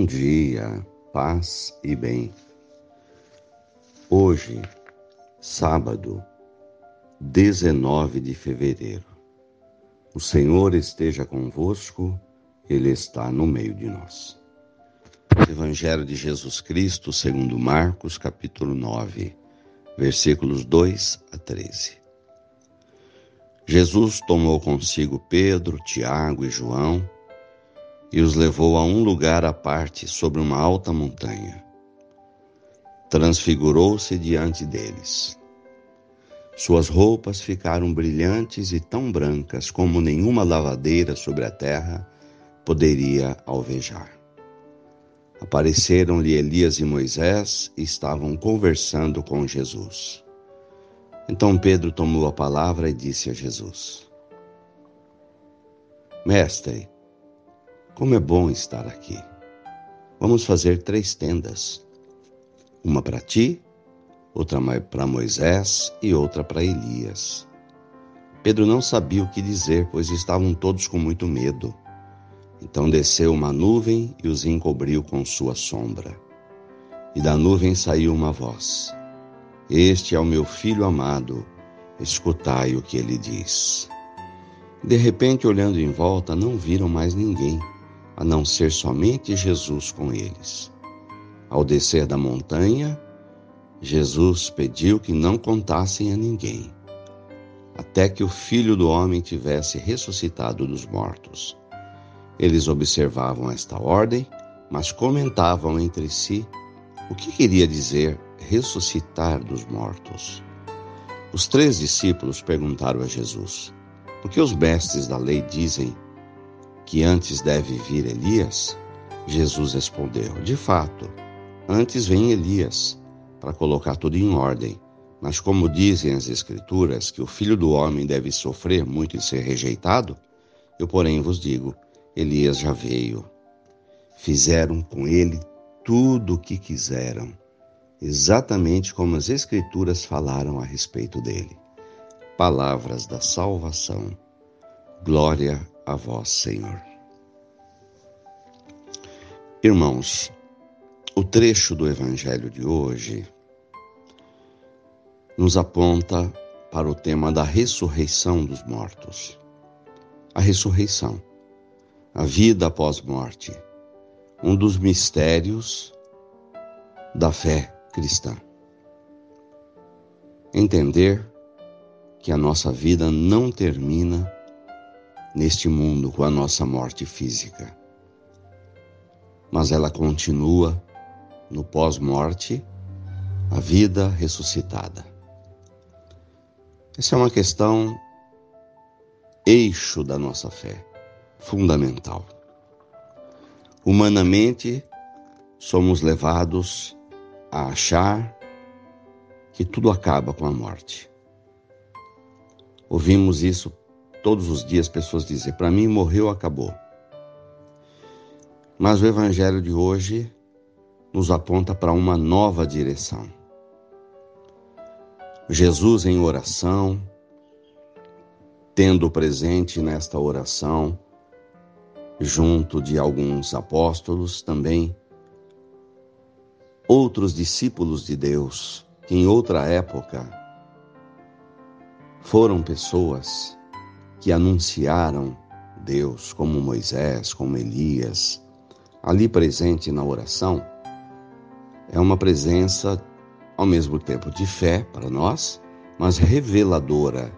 Bom dia, paz e bem. Hoje, sábado, 19 de fevereiro. O Senhor esteja convosco, Ele está no meio de nós. Evangelho de Jesus Cristo, segundo Marcos, capítulo 9, versículos 2 a 13. Jesus tomou consigo Pedro, Tiago e João e os levou a um lugar à parte sobre uma alta montanha. Transfigurou-se diante deles. Suas roupas ficaram brilhantes e tão brancas como nenhuma lavadeira sobre a terra poderia alvejar. Apareceram-lhe Elias e Moisés e estavam conversando com Jesus. Então Pedro tomou a palavra e disse a Jesus: Mestre, como é bom estar aqui. Vamos fazer três tendas: uma para ti, outra para Moisés e outra para Elias. Pedro não sabia o que dizer, pois estavam todos com muito medo. Então desceu uma nuvem e os encobriu com sua sombra. E da nuvem saiu uma voz: Este é o meu filho amado, escutai o que ele diz. De repente, olhando em volta, não viram mais ninguém a não ser somente Jesus com eles. Ao descer da montanha, Jesus pediu que não contassem a ninguém, até que o filho do homem tivesse ressuscitado dos mortos. Eles observavam esta ordem, mas comentavam entre si o que queria dizer ressuscitar dos mortos. Os três discípulos perguntaram a Jesus: Por que os mestres da lei dizem que antes deve vir Elias? Jesus respondeu: De fato, antes vem Elias para colocar tudo em ordem. Mas como dizem as Escrituras que o filho do homem deve sofrer muito e ser rejeitado, eu, porém, vos digo: Elias já veio. Fizeram com ele tudo o que quiseram, exatamente como as Escrituras falaram a respeito dele. Palavras da salvação. Glória a vós, Senhor. Irmãos, o trecho do Evangelho de hoje nos aponta para o tema da ressurreição dos mortos. A ressurreição, a vida após morte, um dos mistérios da fé cristã. Entender que a nossa vida não termina neste mundo com a nossa morte física. Mas ela continua no pós-morte, a vida ressuscitada. Essa é uma questão eixo da nossa fé, fundamental. Humanamente, somos levados a achar que tudo acaba com a morte. Ouvimos isso todos os dias pessoas dizem: para mim morreu, acabou. Mas o evangelho de hoje nos aponta para uma nova direção. Jesus em oração, tendo presente nesta oração, junto de alguns apóstolos também, outros discípulos de Deus, que em outra época foram pessoas que anunciaram Deus, como Moisés, como Elias, ali presente na oração, é uma presença ao mesmo tempo de fé para nós, mas reveladora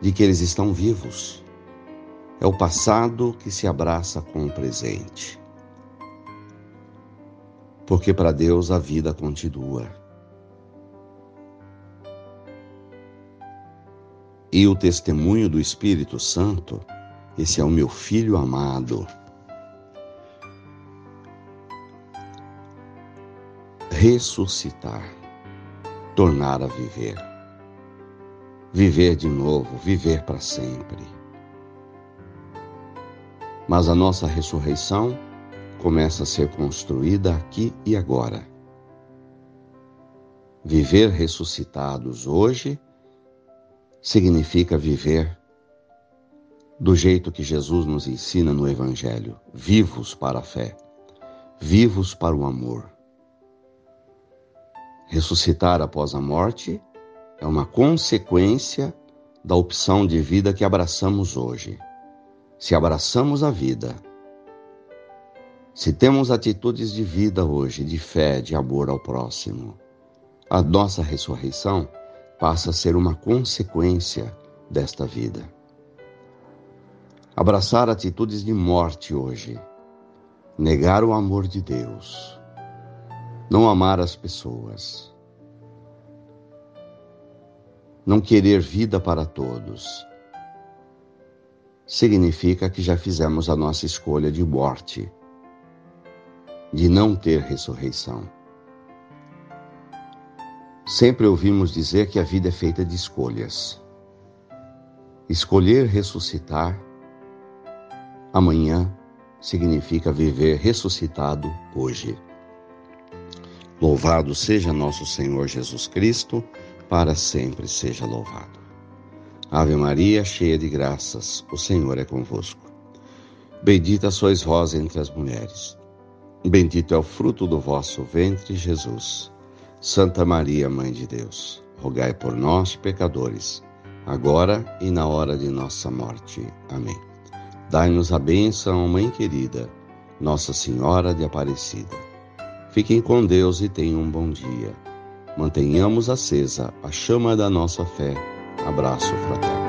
de que eles estão vivos. É o passado que se abraça com o presente. Porque para Deus a vida continua. E o testemunho do Espírito Santo, esse é o meu filho amado. Ressuscitar, tornar a viver. Viver de novo, viver para sempre. Mas a nossa ressurreição começa a ser construída aqui e agora. Viver ressuscitados hoje significa viver do jeito que Jesus nos ensina no Evangelho, vivos para a fé, vivos para o amor. Ressuscitar após a morte é uma consequência da opção de vida que abraçamos hoje. Se abraçamos a vida, se temos atitudes de vida hoje, de fé, de amor ao próximo, a nossa ressurreição passa a ser uma consequência desta vida. Abraçar atitudes de morte hoje, negar o amor de Deus, não amar as pessoas, não querer vida para todos, significa que já fizemos a nossa escolha de morte, de não ter ressurreição. Sempre ouvimos dizer que a vida é feita de escolhas. Escolher ressuscitar amanhã significa viver ressuscitado hoje. Louvado seja nosso Senhor Jesus Cristo para sempre seja louvado. Ave Maria, cheia de graças, o Senhor é convosco. Bendita sois vós entre as mulheres. Bendito é o fruto do vosso ventre, Jesus. Santa Maria, Mãe de Deus, rogai por nós, pecadores, agora e na hora de nossa morte. Amém. Dai-nos a bênção, Mãe querida, Nossa Senhora de Aparecida. Fiquem com Deus e tenham um bom dia. Mantenhamos acesa a chama da nossa fé. Abraço fraterno.